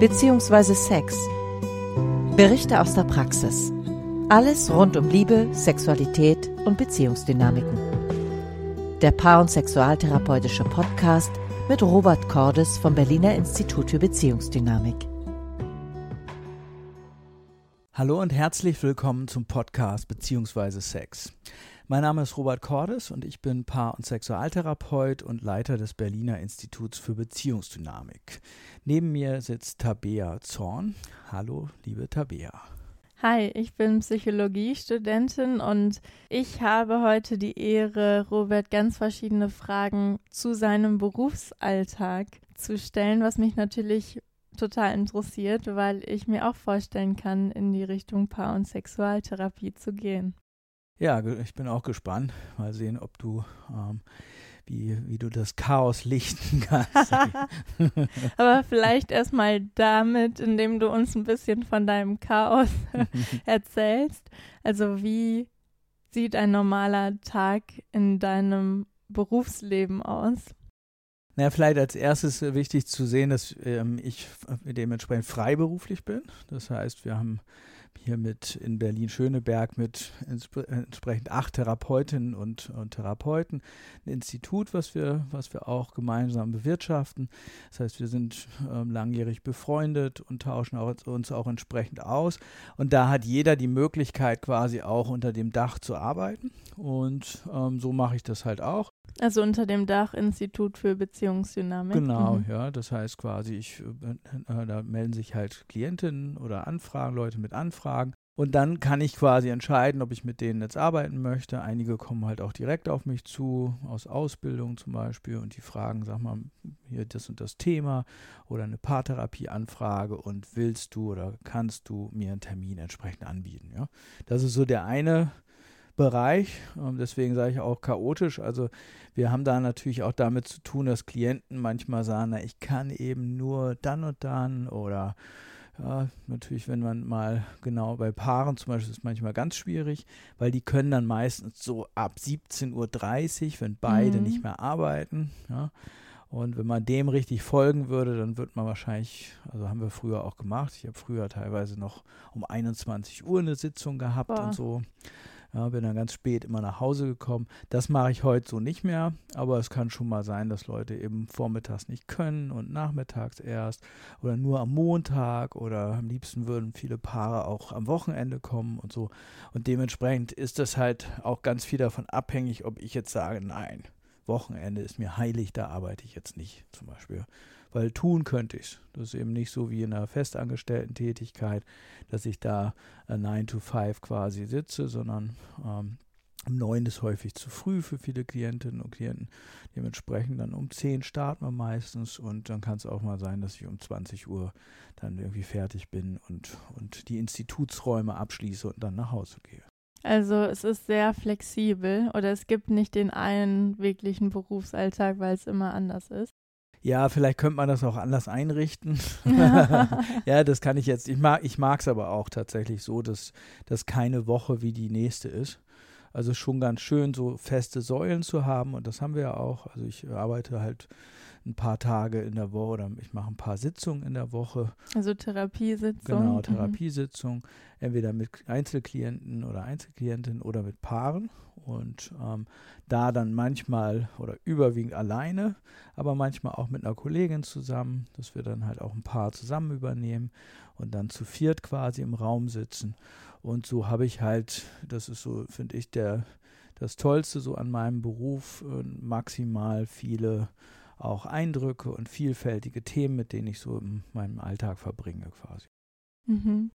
bzw. Sex. Berichte aus der Praxis. Alles rund um Liebe, Sexualität und Beziehungsdynamiken. Der Paar- und Sexualtherapeutische Podcast mit Robert Cordes vom Berliner Institut für Beziehungsdynamik. Hallo und herzlich willkommen zum Podcast bzw. Sex. Mein Name ist Robert Cordes und ich bin Paar- und Sexualtherapeut und Leiter des Berliner Instituts für Beziehungsdynamik. Neben mir sitzt Tabea Zorn. Hallo, liebe Tabea. Hi, ich bin Psychologiestudentin und ich habe heute die Ehre, Robert ganz verschiedene Fragen zu seinem Berufsalltag zu stellen, was mich natürlich total interessiert, weil ich mir auch vorstellen kann, in die Richtung Paar- und Sexualtherapie zu gehen. Ja, ich bin auch gespannt. Mal sehen, ob du, ähm, wie, wie du das Chaos lichten kannst. Aber vielleicht erstmal damit, indem du uns ein bisschen von deinem Chaos erzählst. Also wie sieht ein normaler Tag in deinem Berufsleben aus? Naja, vielleicht als erstes wichtig zu sehen, dass ähm, ich dementsprechend freiberuflich bin. Das heißt, wir haben hier mit in Berlin-Schöneberg mit entsprechend acht Therapeutinnen und, und, Therapeuten ein Institut, was wir, was wir auch gemeinsam bewirtschaften. Das heißt, wir sind ähm, langjährig befreundet und tauschen auch, uns auch entsprechend aus. Und da hat jeder die Möglichkeit, quasi auch unter dem Dach zu arbeiten. Und ähm, so mache ich das halt auch. Also unter dem Dach Institut für Beziehungsdynamik. Genau, mhm. ja. Das heißt quasi, ich, äh, da melden sich halt Klientinnen oder Anfragen, Leute mit Anfragen. Und dann kann ich quasi entscheiden, ob ich mit denen jetzt arbeiten möchte. Einige kommen halt auch direkt auf mich zu, aus Ausbildung zum Beispiel, und die fragen, sag mal, hier das und das Thema oder eine Paartherapie-Anfrage und willst du oder kannst du mir einen Termin entsprechend anbieten. Ja? Das ist so der eine Bereich. Ähm, deswegen sage ich auch chaotisch. Also wir haben da natürlich auch damit zu tun, dass Klienten manchmal sagen, na, ich kann eben nur dann und dann oder ja, natürlich, wenn man mal genau bei Paaren zum Beispiel ist es manchmal ganz schwierig, weil die können dann meistens so ab 17.30 Uhr, wenn beide mhm. nicht mehr arbeiten, ja. Und wenn man dem richtig folgen würde, dann wird man wahrscheinlich, also haben wir früher auch gemacht, ich habe früher teilweise noch um 21 Uhr eine Sitzung gehabt Boah. und so. Ja, bin dann ganz spät immer nach Hause gekommen. Das mache ich heute so nicht mehr, aber es kann schon mal sein, dass Leute eben vormittags nicht können und nachmittags erst oder nur am Montag oder am liebsten würden viele Paare auch am Wochenende kommen und so. Und dementsprechend ist das halt auch ganz viel davon abhängig, ob ich jetzt sage, nein, Wochenende ist mir heilig, da arbeite ich jetzt nicht zum Beispiel weil tun könnte ich. Das ist eben nicht so wie in einer festangestellten Tätigkeit, dass ich da äh, 9 to 5 quasi sitze, sondern ähm, um 9 ist häufig zu früh für viele Klientinnen und Klienten. Dementsprechend dann um 10 starten wir meistens und dann kann es auch mal sein, dass ich um 20 Uhr dann irgendwie fertig bin und, und die Institutsräume abschließe und dann nach Hause gehe. Also es ist sehr flexibel oder es gibt nicht den einen wirklichen Berufsalltag, weil es immer anders ist. Ja, vielleicht könnte man das auch anders einrichten. ja, das kann ich jetzt. Ich mag ich es aber auch tatsächlich so, dass, dass keine Woche wie die nächste ist. Also schon ganz schön, so feste Säulen zu haben und das haben wir ja auch. Also ich arbeite halt ein paar Tage in der Woche oder ich mache ein paar Sitzungen in der Woche. Also Therapiesitzungen. Genau. Therapiesitzungen. Mhm. Entweder mit Einzelklienten oder Einzelklientinnen oder mit Paaren. Und ähm, da dann manchmal oder überwiegend alleine, aber manchmal auch mit einer Kollegin zusammen, dass wir dann halt auch ein Paar zusammen übernehmen und dann zu viert quasi im Raum sitzen. Und so habe ich halt, das ist so, finde ich, der, das Tollste so an meinem Beruf, äh, maximal viele auch Eindrücke und vielfältige Themen, mit denen ich so in meinem Alltag verbringe quasi. Mhm.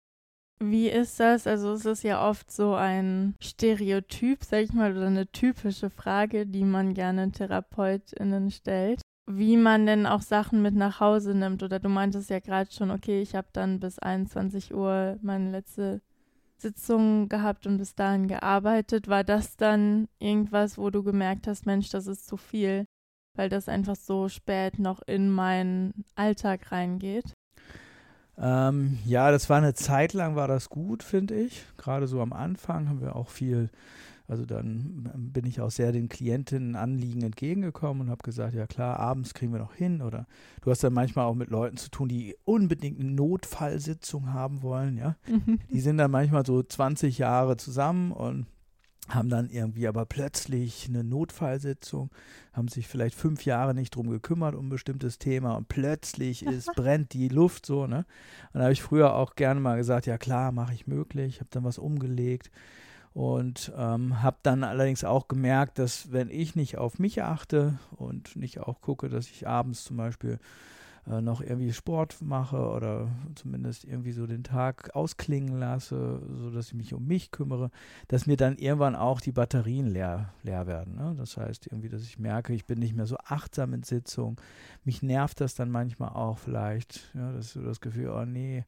Wie ist das? Also es ist ja oft so ein Stereotyp, sag ich mal, oder eine typische Frage, die man gerne TherapeutInnen stellt. Wie man denn auch Sachen mit nach Hause nimmt. Oder du meintest ja gerade schon, okay, ich habe dann bis 21 Uhr meine letzte Sitzung gehabt und bis dahin gearbeitet. War das dann irgendwas, wo du gemerkt hast, Mensch, das ist zu viel? weil das einfach so spät noch in meinen Alltag reingeht? Ähm, ja, das war eine Zeit lang, war das gut, finde ich. Gerade so am Anfang haben wir auch viel Also dann bin ich auch sehr den Klientinnen Anliegen entgegengekommen und habe gesagt, ja klar, abends kriegen wir noch hin. Oder du hast dann manchmal auch mit Leuten zu tun, die unbedingt eine Notfallsitzung haben wollen, ja. Die sind dann manchmal so 20 Jahre zusammen und haben dann irgendwie aber plötzlich eine Notfallsitzung, haben sich vielleicht fünf Jahre nicht drum gekümmert um ein bestimmtes Thema und plötzlich ist, brennt die Luft so, ne? Und da habe ich früher auch gerne mal gesagt, ja klar, mache ich möglich, habe dann was umgelegt und ähm, habe dann allerdings auch gemerkt, dass wenn ich nicht auf mich achte und nicht auch gucke, dass ich abends zum Beispiel äh, noch irgendwie Sport mache oder zumindest irgendwie so den Tag ausklingen lasse, sodass ich mich um mich kümmere, dass mir dann irgendwann auch die Batterien leer, leer werden. Ne? Das heißt irgendwie, dass ich merke, ich bin nicht mehr so achtsam in Sitzungen. Mich nervt das dann manchmal auch vielleicht, ja, dass so das Gefühl, oh nee,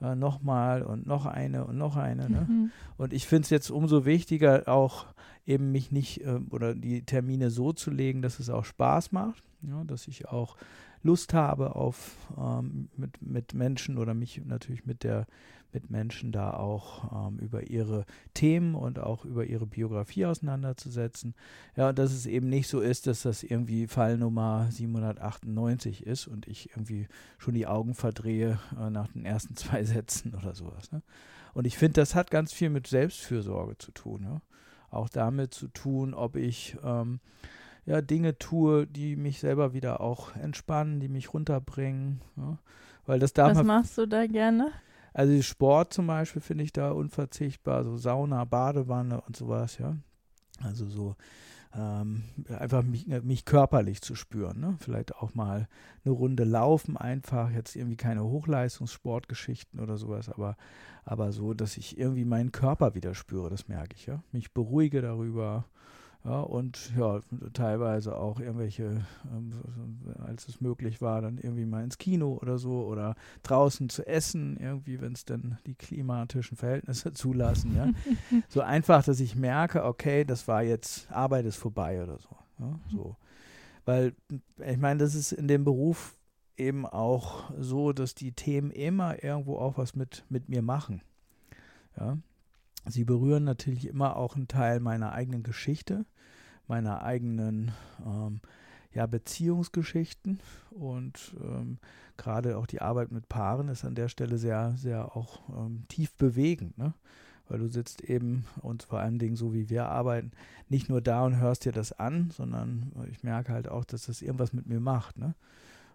äh, nochmal und noch eine und noch eine. Ne? Mhm. Und ich finde es jetzt umso wichtiger, auch eben mich nicht äh, oder die Termine so zu legen, dass es auch Spaß macht, ja, dass ich auch Lust habe auf ähm, mit, mit Menschen oder mich natürlich mit der mit Menschen da auch ähm, über ihre Themen und auch über ihre Biografie auseinanderzusetzen. Ja, und dass es eben nicht so ist, dass das irgendwie Fallnummer 798 ist und ich irgendwie schon die Augen verdrehe äh, nach den ersten zwei Sätzen oder sowas. Ne? Und ich finde, das hat ganz viel mit Selbstfürsorge zu tun. Ja? Auch damit zu tun, ob ich ähm, ja, Dinge tue, die mich selber wieder auch entspannen, die mich runterbringen. Ja? Weil das darf Was machst du da gerne? Also Sport zum Beispiel finde ich da unverzichtbar, so Sauna, Badewanne und sowas, ja. Also so ähm, einfach mich, mich, körperlich zu spüren. Ne? Vielleicht auch mal eine Runde laufen, einfach jetzt irgendwie keine Hochleistungssportgeschichten oder sowas, aber, aber so, dass ich irgendwie meinen Körper wieder spüre, das merke ich, ja. Mich beruhige darüber ja, und ja, teilweise auch irgendwelche, ähm, als es möglich war, dann irgendwie mal ins Kino oder so oder draußen zu essen, irgendwie, wenn es denn die klimatischen Verhältnisse zulassen. Ja. so einfach, dass ich merke, okay, das war jetzt, Arbeit ist vorbei oder so. Ja, so. Weil, ich meine, das ist in dem Beruf eben auch so, dass die Themen immer irgendwo auch was mit, mit mir machen. Ja. Sie berühren natürlich immer auch einen Teil meiner eigenen Geschichte meiner eigenen ähm, ja, Beziehungsgeschichten und ähm, gerade auch die Arbeit mit Paaren ist an der Stelle sehr, sehr auch ähm, tief bewegend, ne? weil du sitzt eben und vor allen Dingen so wie wir arbeiten, nicht nur da und hörst dir das an, sondern ich merke halt auch, dass das irgendwas mit mir macht. Ne?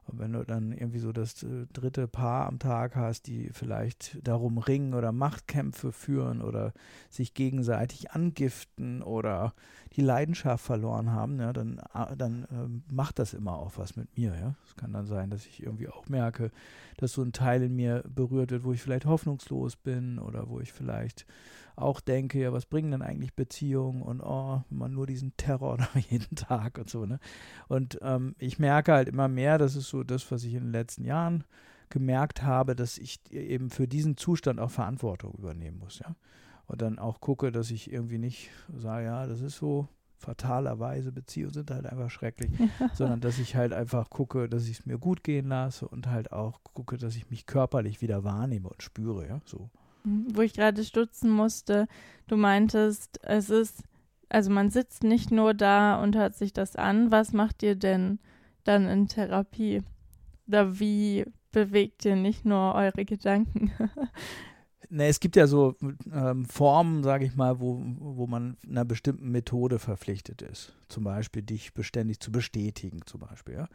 Und wenn du dann irgendwie so das äh, dritte Paar am Tag hast, die vielleicht darum ringen oder Machtkämpfe führen oder sich gegenseitig angiften oder die Leidenschaft verloren haben, ja, dann, ah, dann äh, macht das immer auch was mit mir. Ja. Es kann dann sein, dass ich irgendwie auch merke, dass so ein Teil in mir berührt wird, wo ich vielleicht hoffnungslos bin oder wo ich vielleicht auch denke, ja, was bringen denn eigentlich Beziehungen und oh, man nur diesen Terror da jeden Tag und so, ne? Und ähm, ich merke halt immer mehr, das ist so das, was ich in den letzten Jahren gemerkt habe, dass ich eben für diesen Zustand auch Verantwortung übernehmen muss, ja. Und dann auch gucke, dass ich irgendwie nicht sage, ja, das ist so, fatalerweise Beziehungen sind halt einfach schrecklich, sondern dass ich halt einfach gucke, dass ich es mir gut gehen lasse und halt auch gucke, dass ich mich körperlich wieder wahrnehme und spüre, ja, so. Wo ich gerade stutzen musste, du meintest, es ist, also man sitzt nicht nur da und hört sich das an. Was macht ihr denn dann in Therapie? Oder wie bewegt ihr nicht nur eure Gedanken? ne, es gibt ja so ähm, Formen, sage ich mal, wo, wo man einer bestimmten Methode verpflichtet ist. Zum Beispiel dich beständig zu bestätigen, zum Beispiel. Ja?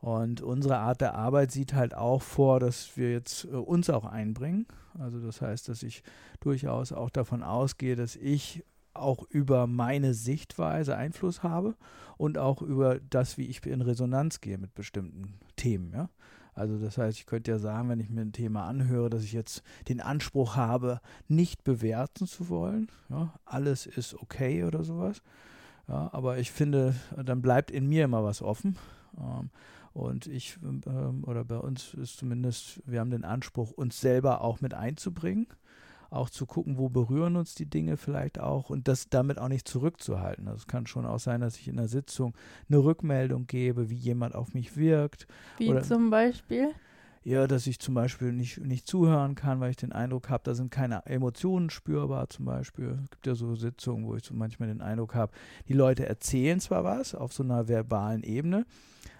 Und unsere Art der Arbeit sieht halt auch vor, dass wir jetzt äh, uns auch einbringen. Also das heißt, dass ich durchaus auch davon ausgehe, dass ich auch über meine Sichtweise Einfluss habe und auch über das, wie ich in Resonanz gehe mit bestimmten Themen. Ja? Also das heißt, ich könnte ja sagen, wenn ich mir ein Thema anhöre, dass ich jetzt den Anspruch habe, nicht bewerten zu wollen. Ja? Alles ist okay oder sowas. Ja, aber ich finde, dann bleibt in mir immer was offen. Ähm, und ich, ähm, oder bei uns ist zumindest, wir haben den Anspruch, uns selber auch mit einzubringen, auch zu gucken, wo berühren uns die Dinge vielleicht auch und das damit auch nicht zurückzuhalten. Also es kann schon auch sein, dass ich in der Sitzung eine Rückmeldung gebe, wie jemand auf mich wirkt. Wie oder, zum Beispiel? ja, dass ich zum Beispiel nicht, nicht zuhören kann, weil ich den Eindruck habe, da sind keine Emotionen spürbar zum Beispiel. Es gibt ja so Sitzungen, wo ich so manchmal den Eindruck habe, die Leute erzählen zwar was auf so einer verbalen Ebene,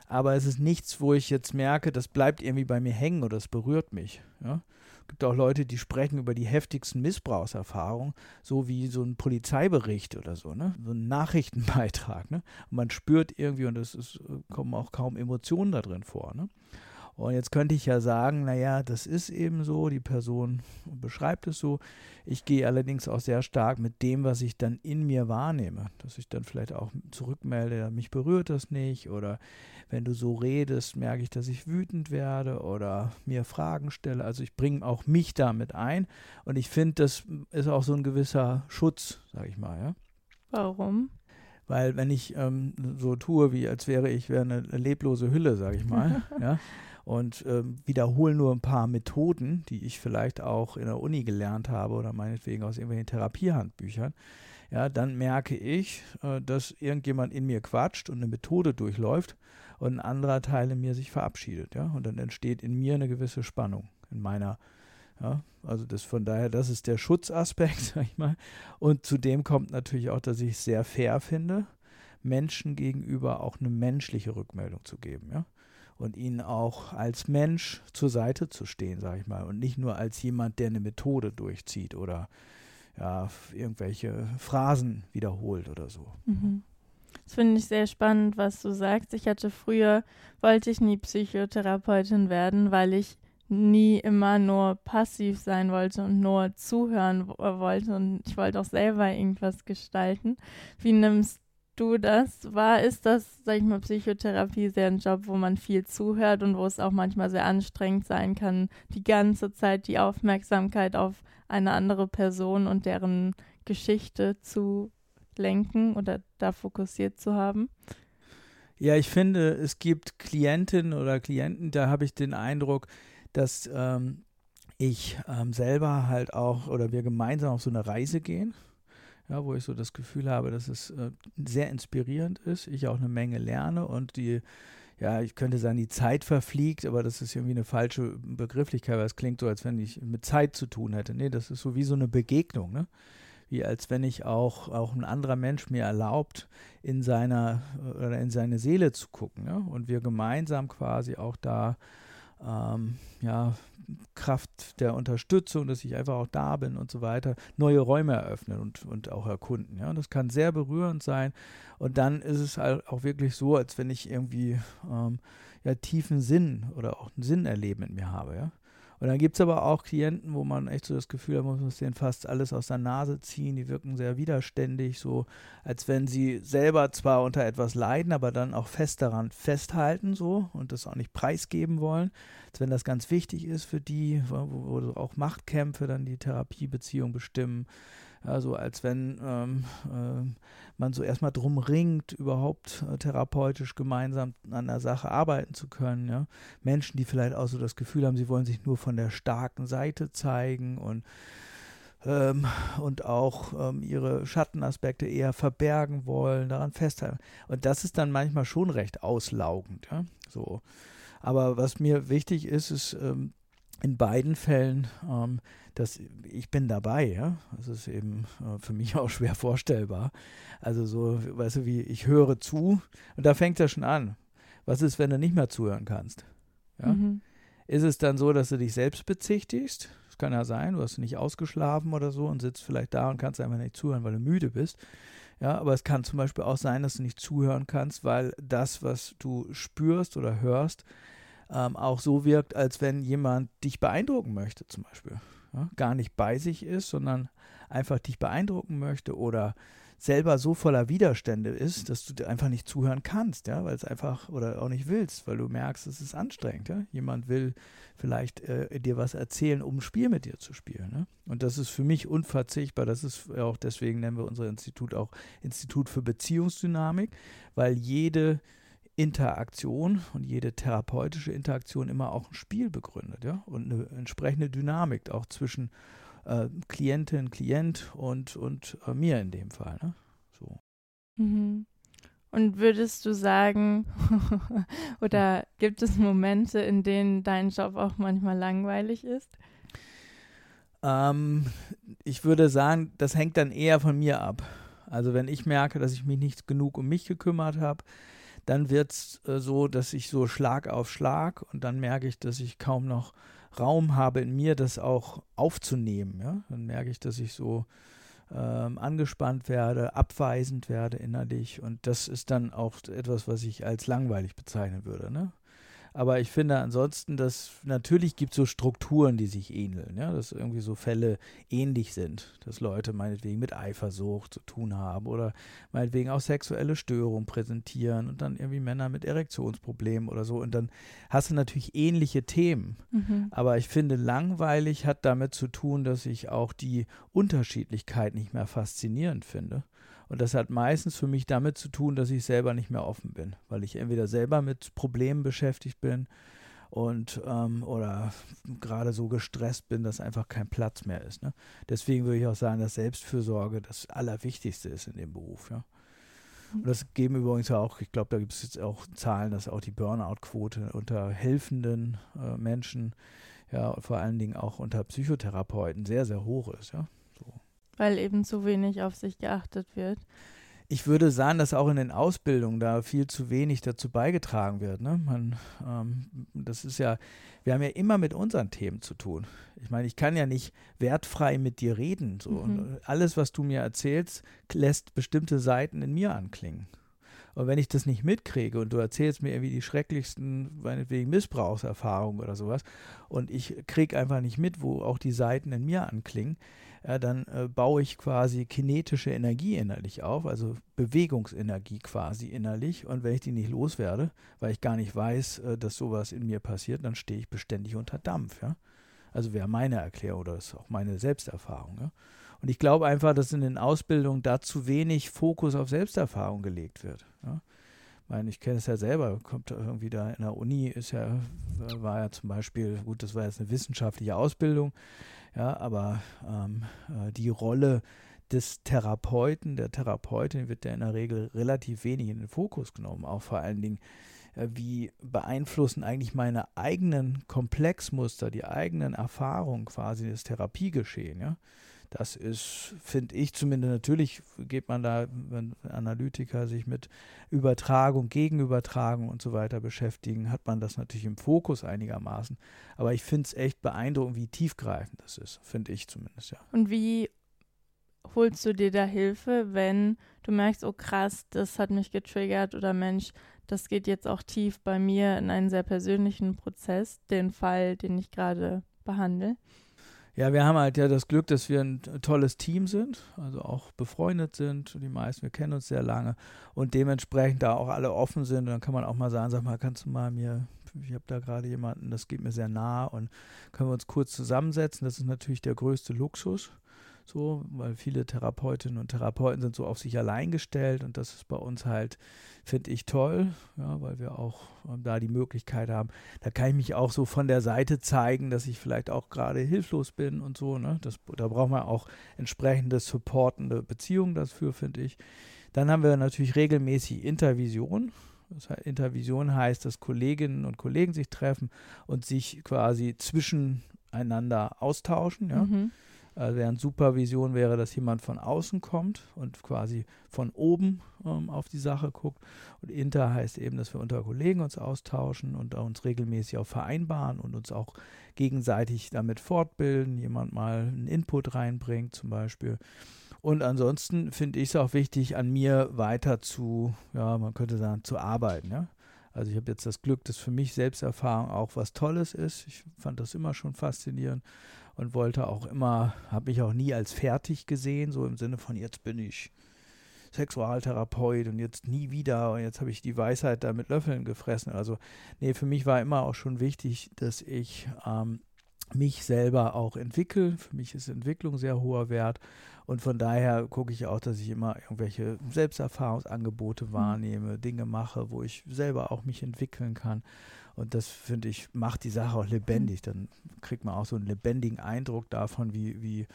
aber es ist nichts, wo ich jetzt merke, das bleibt irgendwie bei mir hängen oder es berührt mich. Ja? Gibt auch Leute, die sprechen über die heftigsten Missbrauchserfahrungen, so wie so ein Polizeibericht oder so, ne? so ein Nachrichtenbeitrag. Ne? Und man spürt irgendwie, und es ist, kommen auch kaum Emotionen da drin vor. Ne? Und jetzt könnte ich ja sagen, naja, das ist eben so, die Person beschreibt es so. Ich gehe allerdings auch sehr stark mit dem, was ich dann in mir wahrnehme, dass ich dann vielleicht auch zurückmelde, mich berührt das nicht oder wenn du so redest, merke ich, dass ich wütend werde oder mir Fragen stelle. Also ich bringe auch mich damit ein und ich finde, das ist auch so ein gewisser Schutz, sage ich mal. Ja? Warum? Weil wenn ich ähm, so tue, wie als wäre ich wäre eine leblose Hülle, sage ich mal, ja, und ähm, wiederhole nur ein paar Methoden, die ich vielleicht auch in der Uni gelernt habe oder meinetwegen aus irgendwelchen Therapiehandbüchern, ja, dann merke ich, äh, dass irgendjemand in mir quatscht und eine Methode durchläuft und ein anderer Teil in mir sich verabschiedet, ja, und dann entsteht in mir eine gewisse Spannung in meiner ja, also das von daher, das ist der Schutzaspekt, sag ich mal. Und zudem kommt natürlich auch, dass ich es sehr fair finde, Menschen gegenüber auch eine menschliche Rückmeldung zu geben, ja. Und ihnen auch als Mensch zur Seite zu stehen, sage ich mal, und nicht nur als jemand, der eine Methode durchzieht oder ja, irgendwelche Phrasen wiederholt oder so. Mhm. Das finde ich sehr spannend, was du sagst. Ich hatte früher, wollte ich nie Psychotherapeutin werden, weil ich nie immer nur passiv sein wollte und nur zuhören wollte und ich wollte auch selber irgendwas gestalten. Wie nimmst du das wahr? Ist das, sag ich mal, Psychotherapie sehr ein Job, wo man viel zuhört und wo es auch manchmal sehr anstrengend sein kann, die ganze Zeit die Aufmerksamkeit auf eine andere Person und deren Geschichte zu lenken oder da fokussiert zu haben? Ja, ich finde, es gibt Klientinnen oder Klienten, da habe ich den Eindruck, dass ähm, ich ähm, selber halt auch oder wir gemeinsam auf so eine Reise gehen ja, wo ich so das Gefühl habe, dass es äh, sehr inspirierend ist, ich auch eine Menge lerne und die, ja, ich könnte sagen, die Zeit verfliegt, aber das ist irgendwie eine falsche Begrifflichkeit, weil es klingt so, als wenn ich mit Zeit zu tun hätte. Nee, das ist so wie so eine Begegnung, ne? Wie als wenn ich auch, auch ein anderer Mensch mir erlaubt, in seiner oder in seine Seele zu gucken, ja? Und wir gemeinsam quasi auch da ähm, ja, Kraft der Unterstützung, dass ich einfach auch da bin und so weiter, neue Räume eröffnen und, und auch erkunden. Ja, und das kann sehr berührend sein. Und dann ist es halt auch wirklich so, als wenn ich irgendwie ähm, ja, tiefen Sinn oder auch einen Sinn erleben in mir habe. Ja. Und dann gibt es aber auch Klienten, wo man echt so das Gefühl hat, man muss denen fast alles aus der Nase ziehen. Die wirken sehr widerständig, so als wenn sie selber zwar unter etwas leiden, aber dann auch fest daran festhalten so und das auch nicht preisgeben wollen. Als wenn das ganz wichtig ist für die, wo, wo auch Machtkämpfe dann die Therapiebeziehung bestimmen. So als wenn ähm, äh, man so erstmal drum ringt, überhaupt äh, therapeutisch gemeinsam an der Sache arbeiten zu können. Ja? Menschen, die vielleicht auch so das Gefühl haben, sie wollen sich nur von der starken Seite zeigen und ähm, und auch ähm, ihre Schattenaspekte eher verbergen wollen, daran festhalten. Und das ist dann manchmal schon recht auslaugend. Ja? So. Aber was mir wichtig ist, ist ähm, in beiden Fällen dass ich bin dabei, ja. Das ist eben äh, für mich auch schwer vorstellbar. Also so, weißt du, wie ich höre zu und da fängt es schon an. Was ist, wenn du nicht mehr zuhören kannst? Ja? Mhm. Ist es dann so, dass du dich selbst bezichtigst? Das kann ja sein, du hast nicht ausgeschlafen oder so und sitzt vielleicht da und kannst einfach nicht zuhören, weil du müde bist. Ja, aber es kann zum Beispiel auch sein, dass du nicht zuhören kannst, weil das, was du spürst oder hörst, ähm, auch so wirkt, als wenn jemand dich beeindrucken möchte, zum Beispiel ja, gar nicht bei sich ist, sondern einfach dich beeindrucken möchte oder selber so voller Widerstände ist, dass du einfach nicht zuhören kannst, ja, weil es einfach oder auch nicht willst, weil du merkst, es ist anstrengend, ja. Jemand will vielleicht äh, dir was erzählen, um ein Spiel mit dir zu spielen, ne? Und das ist für mich unverzichtbar. Das ist auch deswegen nennen wir unser Institut auch Institut für Beziehungsdynamik, weil jede Interaktion und jede therapeutische Interaktion immer auch ein Spiel begründet, ja, und eine entsprechende Dynamik auch zwischen äh, Klientin, Klient und, und äh, mir in dem Fall, ne? So. Mhm. Und würdest du sagen, oder gibt es Momente, in denen dein Job auch manchmal langweilig ist? Ähm, ich würde sagen, das hängt dann eher von mir ab. Also wenn ich merke, dass ich mich nicht genug um mich gekümmert habe, dann wird es äh, so, dass ich so Schlag auf Schlag und dann merke ich, dass ich kaum noch Raum habe in mir, das auch aufzunehmen. Ja? Dann merke ich, dass ich so ähm, angespannt werde, abweisend werde innerlich und das ist dann auch etwas, was ich als langweilig bezeichnen würde. Ne? Aber ich finde ansonsten, dass natürlich gibt es so Strukturen, die sich ähneln, ja, dass irgendwie so Fälle ähnlich sind, dass Leute meinetwegen mit Eifersucht zu tun haben oder meinetwegen auch sexuelle Störungen präsentieren und dann irgendwie Männer mit Erektionsproblemen oder so. Und dann hast du natürlich ähnliche Themen. Mhm. Aber ich finde, langweilig hat damit zu tun, dass ich auch die Unterschiedlichkeit nicht mehr faszinierend finde. Und das hat meistens für mich damit zu tun, dass ich selber nicht mehr offen bin, weil ich entweder selber mit Problemen beschäftigt bin und ähm, oder gerade so gestresst bin, dass einfach kein Platz mehr ist. Ne? Deswegen würde ich auch sagen, dass Selbstfürsorge das Allerwichtigste ist in dem Beruf. Ja? Und das geben übrigens auch, ich glaube, da gibt es jetzt auch Zahlen, dass auch die Burnout-Quote unter helfenden äh, Menschen, ja, vor allen Dingen auch unter Psychotherapeuten sehr, sehr hoch ist. Ja? Weil eben zu wenig auf sich geachtet wird. Ich würde sagen, dass auch in den Ausbildungen da viel zu wenig dazu beigetragen wird. Ne? Man, ähm, das ist ja, wir haben ja immer mit unseren Themen zu tun. Ich meine, ich kann ja nicht wertfrei mit dir reden. So. Mhm. alles, was du mir erzählst, lässt bestimmte Seiten in mir anklingen. Und wenn ich das nicht mitkriege und du erzählst mir irgendwie die schrecklichsten, meinetwegen Missbrauchserfahrungen oder sowas, und ich kriege einfach nicht mit, wo auch die Seiten in mir anklingen, ja, dann äh, baue ich quasi kinetische Energie innerlich auf, also Bewegungsenergie quasi innerlich. Und wenn ich die nicht loswerde, weil ich gar nicht weiß, äh, dass sowas in mir passiert, dann stehe ich beständig unter Dampf. Ja? Also wäre meine Erklärung oder ist auch meine Selbsterfahrung. Ja? Und ich glaube einfach, dass in den Ausbildungen da zu wenig Fokus auf Selbsterfahrung gelegt wird. Ja? Ich meine, ich kenne es ja selber, kommt irgendwie da in der Uni, ist ja, war ja zum Beispiel, gut, das war jetzt eine wissenschaftliche Ausbildung, ja, aber ähm, äh, die Rolle des Therapeuten, der Therapeutin wird ja in der Regel relativ wenig in den Fokus genommen. Auch vor allen Dingen, äh, wie beeinflussen eigentlich meine eigenen Komplexmuster, die eigenen Erfahrungen quasi das Therapiegeschehen. Ja? Das ist, finde ich zumindest, natürlich geht man da, wenn Analytiker sich mit Übertragung, Gegenübertragung und so weiter beschäftigen, hat man das natürlich im Fokus einigermaßen. Aber ich finde es echt beeindruckend, wie tiefgreifend das ist, finde ich zumindest, ja. Und wie holst du dir da Hilfe, wenn du merkst, oh krass, das hat mich getriggert oder Mensch, das geht jetzt auch tief bei mir in einen sehr persönlichen Prozess, den Fall, den ich gerade behandle? Ja, wir haben halt ja das Glück, dass wir ein tolles Team sind, also auch befreundet sind. Die meisten, wir kennen uns sehr lange und dementsprechend da auch alle offen sind. Und dann kann man auch mal sagen, sag mal, kannst du mal mir, ich habe da gerade jemanden, das geht mir sehr nah und können wir uns kurz zusammensetzen. Das ist natürlich der größte Luxus so, weil viele Therapeutinnen und Therapeuten sind so auf sich allein gestellt und das ist bei uns halt, finde ich toll, ja, weil wir auch ähm, da die Möglichkeit haben, da kann ich mich auch so von der Seite zeigen, dass ich vielleicht auch gerade hilflos bin und so, ne, das, da braucht man auch entsprechende supportende Beziehungen dafür, finde ich. Dann haben wir natürlich regelmäßig Intervision, das heißt, Intervision heißt, dass Kolleginnen und Kollegen sich treffen und sich quasi zwischeneinander austauschen. Ja? Mhm. Also während Supervision wäre, dass jemand von außen kommt und quasi von oben ähm, auf die Sache guckt. Und Inter heißt eben, dass wir unter Kollegen uns austauschen und uns regelmäßig auch vereinbaren und uns auch gegenseitig damit fortbilden, jemand mal einen Input reinbringt zum Beispiel. Und ansonsten finde ich es auch wichtig, an mir weiter zu, ja, man könnte sagen, zu arbeiten. Ja? Also ich habe jetzt das Glück, dass für mich Selbsterfahrung auch was Tolles ist. Ich fand das immer schon faszinierend und wollte auch immer, habe mich auch nie als fertig gesehen, so im Sinne von jetzt bin ich Sexualtherapeut und jetzt nie wieder und jetzt habe ich die Weisheit da mit Löffeln gefressen. Also nee, für mich war immer auch schon wichtig, dass ich ähm, mich selber auch entwickle. Für mich ist Entwicklung sehr hoher Wert und von daher gucke ich auch, dass ich immer irgendwelche Selbsterfahrungsangebote mhm. wahrnehme, Dinge mache, wo ich selber auch mich entwickeln kann. Und das finde ich, macht die Sache auch lebendig. Dann kriegt man auch so einen lebendigen Eindruck davon, wie, wie,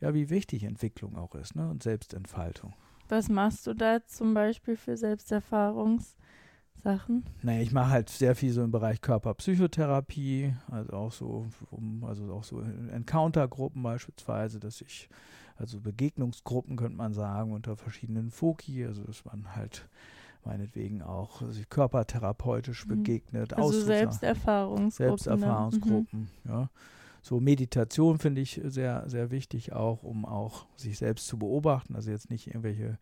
ja, wie wichtig Entwicklung auch ist ne? und Selbstentfaltung. Was machst du da zum Beispiel für Selbsterfahrungssachen? Naja, ich mache halt sehr viel so im Bereich Körperpsychotherapie, also auch so, um, also auch so Encounter-Gruppen beispielsweise, dass ich, also Begegnungsgruppen könnte man sagen, unter verschiedenen Foki, also dass man halt meinetwegen auch sich körpertherapeutisch mhm. begegnet. Also Selbsterfahrungsgruppen. Selbsterfahrungsgruppen, mhm. ja. So Meditation finde ich sehr, sehr wichtig auch, um auch sich selbst zu beobachten. Also jetzt nicht irgendwelche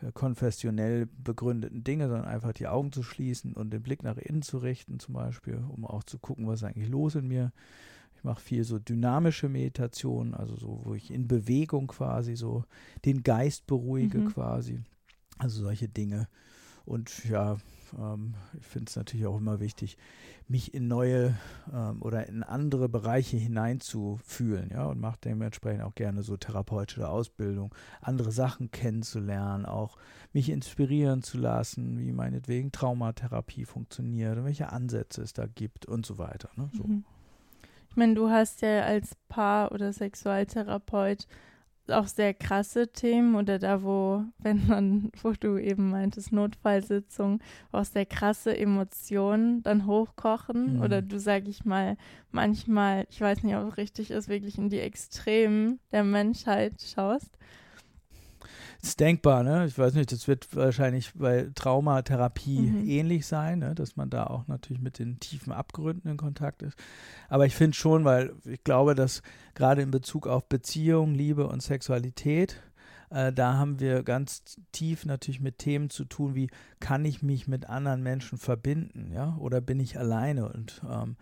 äh, konfessionell begründeten Dinge, sondern einfach die Augen zu schließen und den Blick nach innen zu richten, zum Beispiel, um auch zu gucken, was ist eigentlich los in mir. Ich mache viel so dynamische Meditation, also so, wo ich in Bewegung quasi so den Geist beruhige, mhm. quasi. Also solche Dinge. Und ja, ähm, ich finde es natürlich auch immer wichtig, mich in neue ähm, oder in andere Bereiche hineinzufühlen, ja, und mache dementsprechend auch gerne so therapeutische Ausbildung, andere Sachen kennenzulernen, auch mich inspirieren zu lassen, wie meinetwegen Traumatherapie funktioniert und welche Ansätze es da gibt und so weiter. Ne, so. Mhm. Ich meine, du hast ja als Paar- oder Sexualtherapeut auch sehr krasse Themen oder da, wo, wenn man, wo du eben meintest, Notfallsitzung, auch sehr krasse Emotionen dann hochkochen mhm. oder du, sag ich mal, manchmal, ich weiß nicht, ob es richtig ist, wirklich in die Extremen der Menschheit schaust ist denkbar, ne? Ich weiß nicht, das wird wahrscheinlich bei Traumatherapie mhm. ähnlich sein, ne? dass man da auch natürlich mit den tiefen Abgründen in Kontakt ist. Aber ich finde schon, weil ich glaube, dass gerade in Bezug auf Beziehung, Liebe und Sexualität, äh, da haben wir ganz tief natürlich mit Themen zu tun, wie kann ich mich mit anderen Menschen verbinden, ja, oder bin ich alleine und ähm,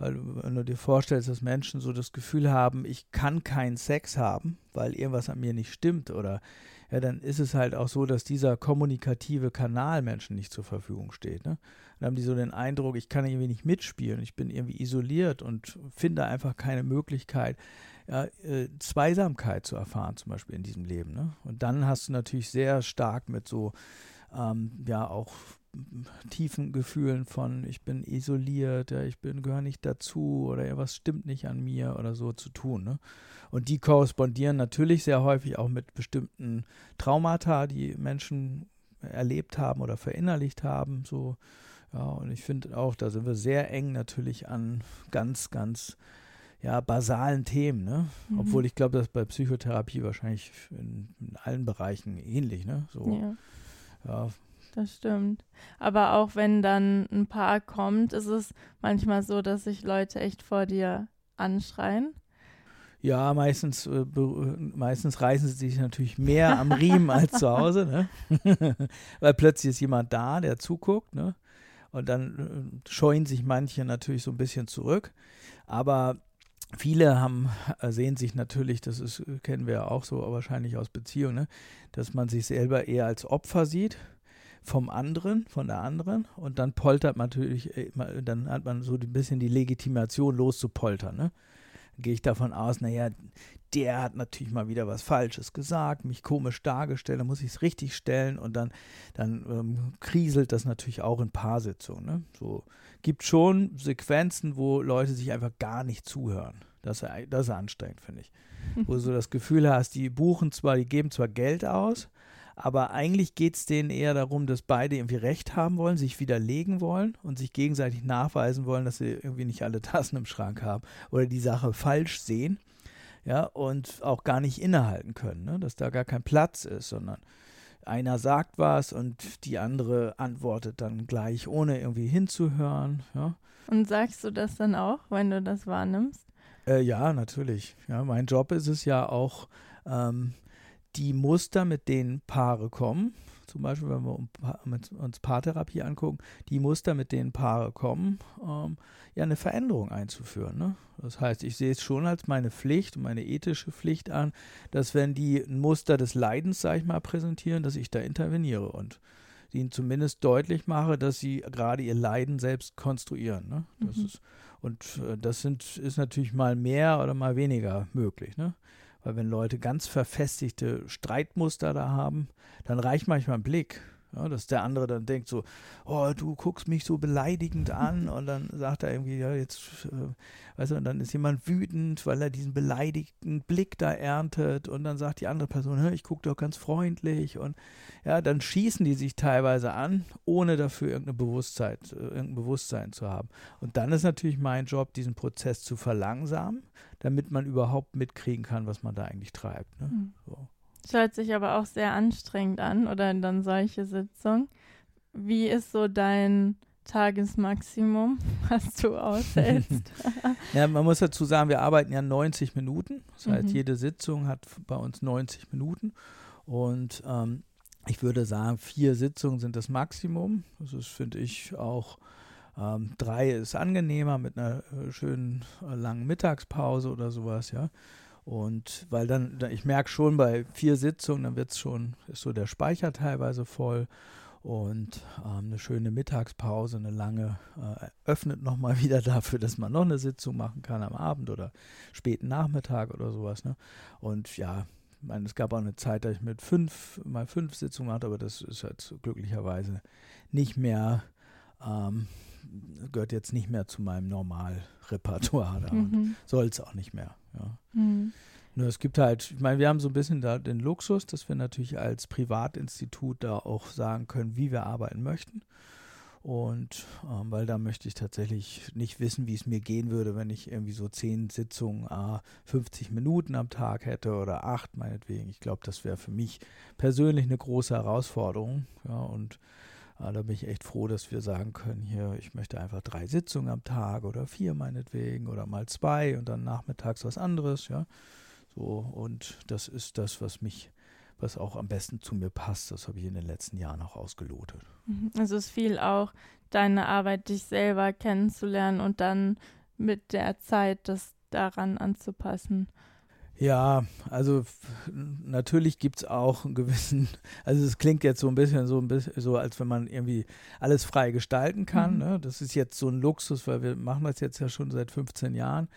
weil wenn du dir vorstellst, dass Menschen so das Gefühl haben, ich kann keinen Sex haben, weil irgendwas an mir nicht stimmt oder ja, dann ist es halt auch so, dass dieser kommunikative Kanal Menschen nicht zur Verfügung steht. Ne? Dann haben die so den Eindruck, ich kann irgendwie nicht mitspielen, ich bin irgendwie isoliert und finde einfach keine Möglichkeit, ja, äh, Zweisamkeit zu erfahren, zum Beispiel in diesem Leben. Ne? Und dann hast du natürlich sehr stark mit so, ähm, ja, auch tiefen Gefühlen von ich bin isoliert, ja, ich bin gehöre nicht dazu oder ja, was stimmt nicht an mir oder so zu tun. Ne? Und die korrespondieren natürlich sehr häufig auch mit bestimmten Traumata, die Menschen erlebt haben oder verinnerlicht haben. So, ja, und ich finde auch, da sind wir sehr eng natürlich an ganz, ganz ja, basalen Themen, ne? Mhm. Obwohl ich glaube, das bei Psychotherapie wahrscheinlich in, in, allen Bereichen ähnlich, ne? So, ja. ja. Das stimmt. Aber auch wenn dann ein Paar kommt, ist es manchmal so, dass sich Leute echt vor dir anschreien. Ja, meistens, äh, meistens reißen sie sich natürlich mehr am Riemen als zu Hause, ne? weil plötzlich ist jemand da, der zuguckt. Ne? Und dann äh, scheuen sich manche natürlich so ein bisschen zurück. Aber viele haben, äh, sehen sich natürlich, das ist, kennen wir ja auch so wahrscheinlich aus Beziehungen, ne? dass man sich selber eher als Opfer sieht vom anderen, von der anderen und dann poltert man natürlich, dann hat man so ein bisschen die Legitimation loszupoltern. Ne? gehe ich davon aus, naja, der hat natürlich mal wieder was Falsches gesagt, mich komisch dargestellt, dann muss ich es richtig stellen und dann, dann ähm, kriselt das natürlich auch in Paarsitzungen. Ne? So gibt schon Sequenzen, wo Leute sich einfach gar nicht zuhören. Das, das ist anstrengend, finde ich. Wo du so das Gefühl hast, die buchen zwar, die geben zwar Geld aus, aber eigentlich geht es denen eher darum, dass beide irgendwie Recht haben wollen, sich widerlegen wollen und sich gegenseitig nachweisen wollen, dass sie irgendwie nicht alle Tassen im Schrank haben oder die Sache falsch sehen. Ja, und auch gar nicht innehalten können, ne? dass da gar kein Platz ist, sondern einer sagt was und die andere antwortet dann gleich, ohne irgendwie hinzuhören. Ja. Und sagst du das dann auch, wenn du das wahrnimmst? Äh, ja, natürlich. Ja, mein Job ist es ja auch, ähm, die Muster, mit denen Paare kommen, zum Beispiel, wenn wir uns Paartherapie angucken, die Muster, mit denen Paare kommen, ähm, ja, eine Veränderung einzuführen. Ne? Das heißt, ich sehe es schon als meine Pflicht, meine ethische Pflicht an, dass wenn die ein Muster des Leidens, sage ich mal, präsentieren, dass ich da interveniere und ihnen zumindest deutlich mache, dass sie gerade ihr Leiden selbst konstruieren. Ne? Das mhm. ist, und äh, das sind, ist natürlich mal mehr oder mal weniger möglich. Ne? Weil wenn Leute ganz verfestigte Streitmuster da haben, dann reicht manchmal ein Blick. Ja, dass der andere dann denkt so, oh, du guckst mich so beleidigend an und dann sagt er irgendwie, ja, jetzt, äh, weißt du, und dann ist jemand wütend, weil er diesen beleidigten Blick da erntet und dann sagt die andere Person, ich gucke doch ganz freundlich und ja, dann schießen die sich teilweise an, ohne dafür irgendeine Bewusstsein, äh, irgendein Bewusstsein zu haben. Und dann ist natürlich mein Job, diesen Prozess zu verlangsamen, damit man überhaupt mitkriegen kann, was man da eigentlich treibt. Ne? Mhm. So. Das hört sich aber auch sehr anstrengend an oder dann solche Sitzungen. Wie ist so dein Tagesmaximum, was du aushältst? ja, man muss dazu sagen, wir arbeiten ja 90 Minuten. Das heißt, mhm. jede Sitzung hat bei uns 90 Minuten. Und ähm, ich würde sagen, vier Sitzungen sind das Maximum. Das ist, finde ich, auch ähm, drei ist angenehmer mit einer äh, schönen äh, langen Mittagspause oder sowas, ja. Und weil dann, ich merke schon bei vier Sitzungen, dann wird es schon, ist so der Speicher teilweise voll. Und ähm, eine schöne Mittagspause, eine lange, äh, öffnet nochmal wieder dafür, dass man noch eine Sitzung machen kann am Abend oder späten Nachmittag oder sowas. Ne? Und ja, ich meine, es gab auch eine Zeit, da ich mit fünf, mal fünf Sitzungen hatte, aber das ist halt glücklicherweise nicht mehr, ähm, gehört jetzt nicht mehr zu meinem Normalrepertoire da mhm. soll es auch nicht mehr. Ja. Mhm. Nur es gibt halt, ich meine, wir haben so ein bisschen da den Luxus, dass wir natürlich als Privatinstitut da auch sagen können, wie wir arbeiten möchten. Und ähm, weil da möchte ich tatsächlich nicht wissen, wie es mir gehen würde, wenn ich irgendwie so zehn Sitzungen, äh, 50 Minuten am Tag hätte oder acht meinetwegen. Ich glaube, das wäre für mich persönlich eine große Herausforderung. Ja, und da bin ich echt froh, dass wir sagen können, hier, ich möchte einfach drei Sitzungen am Tag oder vier meinetwegen oder mal zwei und dann nachmittags was anderes, ja. So, und das ist das, was mich, was auch am besten zu mir passt. Das habe ich in den letzten Jahren auch ausgelotet. Mhm. Also es fiel auch deine Arbeit, dich selber kennenzulernen und dann mit der Zeit das daran anzupassen. Ja, also natürlich gibt es auch einen gewissen, also es klingt jetzt so ein bisschen so ein bisschen so, als wenn man irgendwie alles frei gestalten kann. Mhm. Ne? Das ist jetzt so ein Luxus, weil wir machen das jetzt ja schon seit 15 Jahren.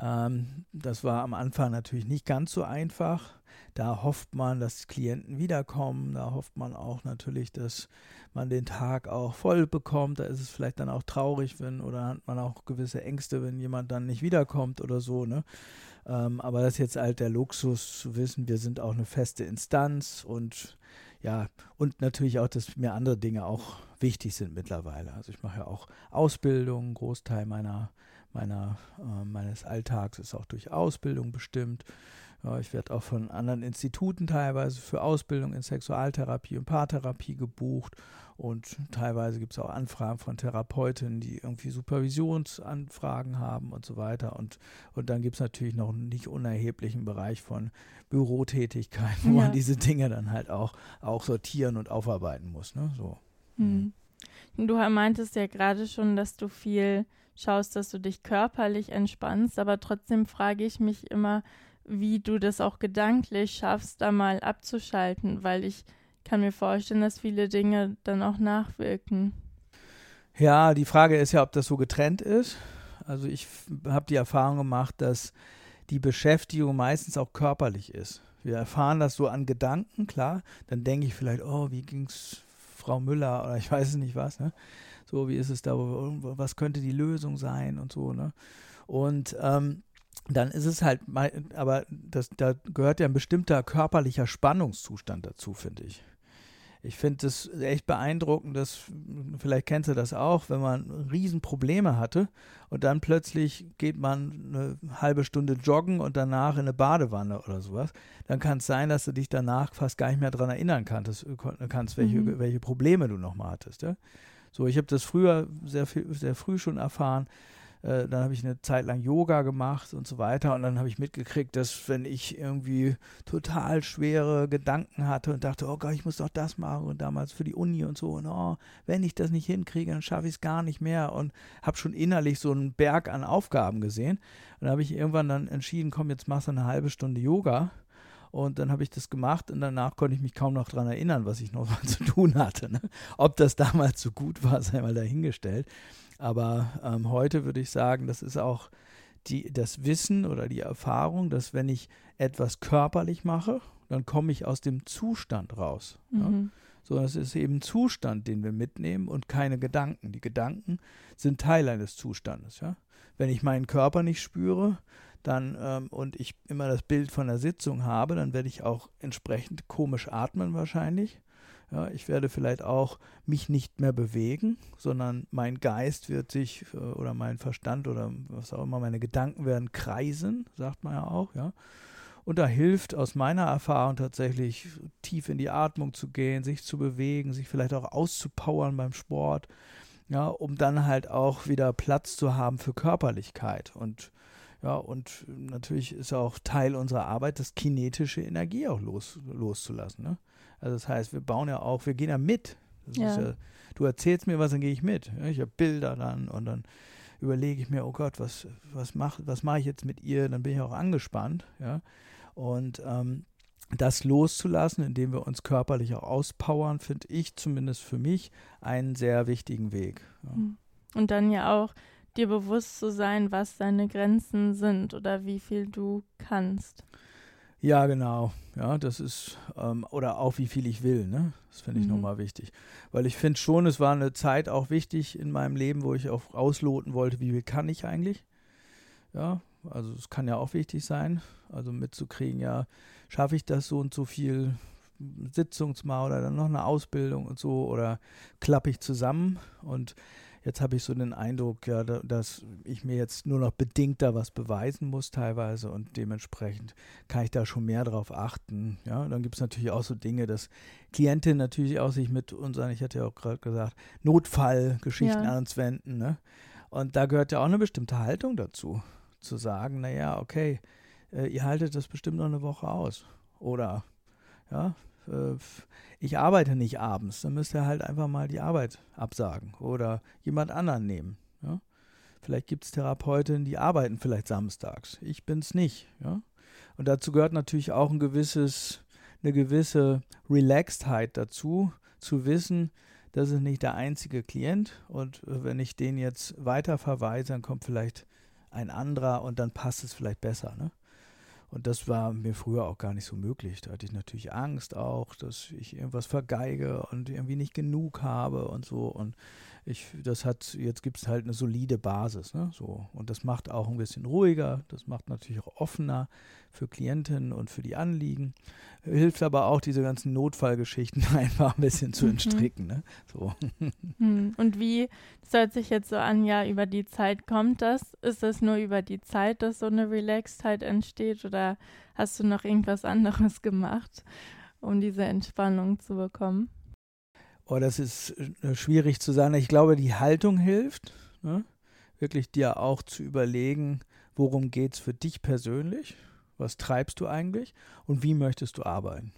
Ähm, das war am Anfang natürlich nicht ganz so einfach. Da hofft man, dass Klienten wiederkommen. Da hofft man auch natürlich, dass man den Tag auch voll bekommt. Da ist es vielleicht dann auch traurig, wenn oder hat man auch gewisse Ängste, wenn jemand dann nicht wiederkommt oder so. Ne? Ähm, aber das ist jetzt halt der Luxus zu wissen, wir sind auch eine feste Instanz und ja, und natürlich auch, dass mir andere Dinge auch wichtig sind mittlerweile. Also ich mache ja auch Ausbildung, Großteil meiner, meiner, äh, meines Alltags ist auch durch Ausbildung bestimmt. Ich werde auch von anderen Instituten teilweise für Ausbildung in Sexualtherapie und Paartherapie gebucht. Und teilweise gibt es auch Anfragen von Therapeutinnen, die irgendwie Supervisionsanfragen haben und so weiter. Und, und dann gibt es natürlich noch einen nicht unerheblichen Bereich von Bürotätigkeit, wo ja. man diese Dinge dann halt auch, auch sortieren und aufarbeiten muss. Ne? So. Hm. Du meintest ja gerade schon, dass du viel schaust, dass du dich körperlich entspannst, aber trotzdem frage ich mich immer, wie du das auch gedanklich schaffst, da mal abzuschalten, weil ich kann mir vorstellen, dass viele Dinge dann auch nachwirken. Ja, die Frage ist ja, ob das so getrennt ist. Also ich habe die Erfahrung gemacht, dass die Beschäftigung meistens auch körperlich ist. Wir erfahren das so an Gedanken, klar. Dann denke ich vielleicht, oh, wie ging es Frau Müller oder ich weiß es nicht was. Ne? So, wie ist es da? Was könnte die Lösung sein und so. Ne? Und ähm, dann ist es halt, aber das, da gehört ja ein bestimmter körperlicher Spannungszustand dazu, finde ich. Ich finde es echt beeindruckend, dass, vielleicht kennst du das auch, wenn man Riesenprobleme hatte und dann plötzlich geht man eine halbe Stunde joggen und danach in eine Badewanne oder sowas, dann kann es sein, dass du dich danach fast gar nicht mehr daran erinnern kannst, kannst welche, mhm. welche Probleme du nochmal hattest. Ja? So, ich habe das früher sehr, sehr früh schon erfahren, äh, dann habe ich eine Zeit lang Yoga gemacht und so weiter. Und dann habe ich mitgekriegt, dass wenn ich irgendwie total schwere Gedanken hatte und dachte, oh Gott, ich muss doch das machen und damals für die Uni und so, und oh, wenn ich das nicht hinkriege, dann schaffe ich es gar nicht mehr und habe schon innerlich so einen Berg an Aufgaben gesehen. Und dann habe ich irgendwann dann entschieden, komm, jetzt machst du eine halbe Stunde Yoga. Und dann habe ich das gemacht und danach konnte ich mich kaum noch daran erinnern, was ich noch zu tun hatte. Ne? Ob das damals so gut war, sei mal dahingestellt. Aber ähm, heute würde ich sagen, das ist auch die, das Wissen oder die Erfahrung, dass wenn ich etwas körperlich mache, dann komme ich aus dem Zustand raus. Mhm. Ja? sondern es ist eben Zustand, den wir mitnehmen und keine Gedanken. Die Gedanken sind Teil eines Zustandes. Ja? Wenn ich meinen Körper nicht spüre, dann ähm, und ich immer das Bild von der Sitzung habe, dann werde ich auch entsprechend komisch atmen wahrscheinlich. Ja, ich werde vielleicht auch mich nicht mehr bewegen, sondern mein Geist wird sich äh, oder mein Verstand oder was auch immer, meine Gedanken werden kreisen, sagt man ja auch, ja. Und da hilft aus meiner Erfahrung tatsächlich tief in die Atmung zu gehen, sich zu bewegen, sich vielleicht auch auszupowern beim Sport, ja, um dann halt auch wieder Platz zu haben für Körperlichkeit. Und ja, und natürlich ist auch Teil unserer Arbeit, das kinetische Energie auch los, loszulassen. Ne? Also das heißt, wir bauen ja auch, wir gehen ja mit. Ja. Ja, du erzählst mir was, dann gehe ich mit. Ja? Ich habe Bilder dann und dann überlege ich mir, oh Gott, was, was mache was mach ich jetzt mit ihr? Dann bin ich auch angespannt. Ja? Und ähm, das loszulassen, indem wir uns körperlich auch auspowern, finde ich zumindest für mich einen sehr wichtigen Weg. Ja. Hm. Und dann ja auch dir bewusst zu sein, was deine Grenzen sind oder wie viel du kannst. Ja, genau. Ja, das ist, ähm, oder auch wie viel ich will, ne? Das finde ich mhm. nochmal wichtig. Weil ich finde schon, es war eine Zeit auch wichtig in meinem Leben, wo ich auch ausloten wollte, wie viel kann ich eigentlich? Ja, also es kann ja auch wichtig sein, also mitzukriegen, ja, schaffe ich das so und so viel Sitzungsmal oder dann noch eine Ausbildung und so oder klappe ich zusammen und Jetzt habe ich so den Eindruck, ja, dass ich mir jetzt nur noch bedingt da was beweisen muss teilweise und dementsprechend kann ich da schon mehr drauf achten. Ja, dann gibt es natürlich auch so Dinge, dass Klientinnen natürlich auch sich mit unseren, ich hatte ja auch gerade gesagt, Notfallgeschichten ja. an uns wenden. Ne? Und da gehört ja auch eine bestimmte Haltung dazu, zu sagen, naja, okay, äh, ihr haltet das bestimmt noch eine Woche aus. Oder ja, ich arbeite nicht abends, dann müsst ihr halt einfach mal die Arbeit absagen oder jemand anderen nehmen. Ja? Vielleicht gibt es Therapeutinnen, die arbeiten vielleicht samstags. Ich bin es nicht. Ja? Und dazu gehört natürlich auch ein gewisses, eine gewisse Relaxedheit dazu, zu wissen, das ist nicht der einzige Klient und wenn ich den jetzt weiter verweise, dann kommt vielleicht ein anderer und dann passt es vielleicht besser. Ne? Und das war mir früher auch gar nicht so möglich. Da hatte ich natürlich Angst auch, dass ich irgendwas vergeige und irgendwie nicht genug habe und so. Und ich, das hat, jetzt gibt es halt eine solide Basis, ne? So. Und das macht auch ein bisschen ruhiger, das macht natürlich auch offener für Klientinnen und für die Anliegen. Hilft aber auch, diese ganzen Notfallgeschichten einfach ein bisschen zu mhm. entstricken, ne? So. Hm. Und wie, das hört sich jetzt so an, ja, über die Zeit kommt das? Ist das nur über die Zeit, dass so eine Relaxedheit entsteht oder hast du noch irgendwas anderes gemacht, um diese Entspannung zu bekommen? Oh, das ist äh, schwierig zu sagen. Ich glaube, die Haltung hilft. Ne? Wirklich dir auch zu überlegen, worum geht es für dich persönlich? Was treibst du eigentlich? Und wie möchtest du arbeiten?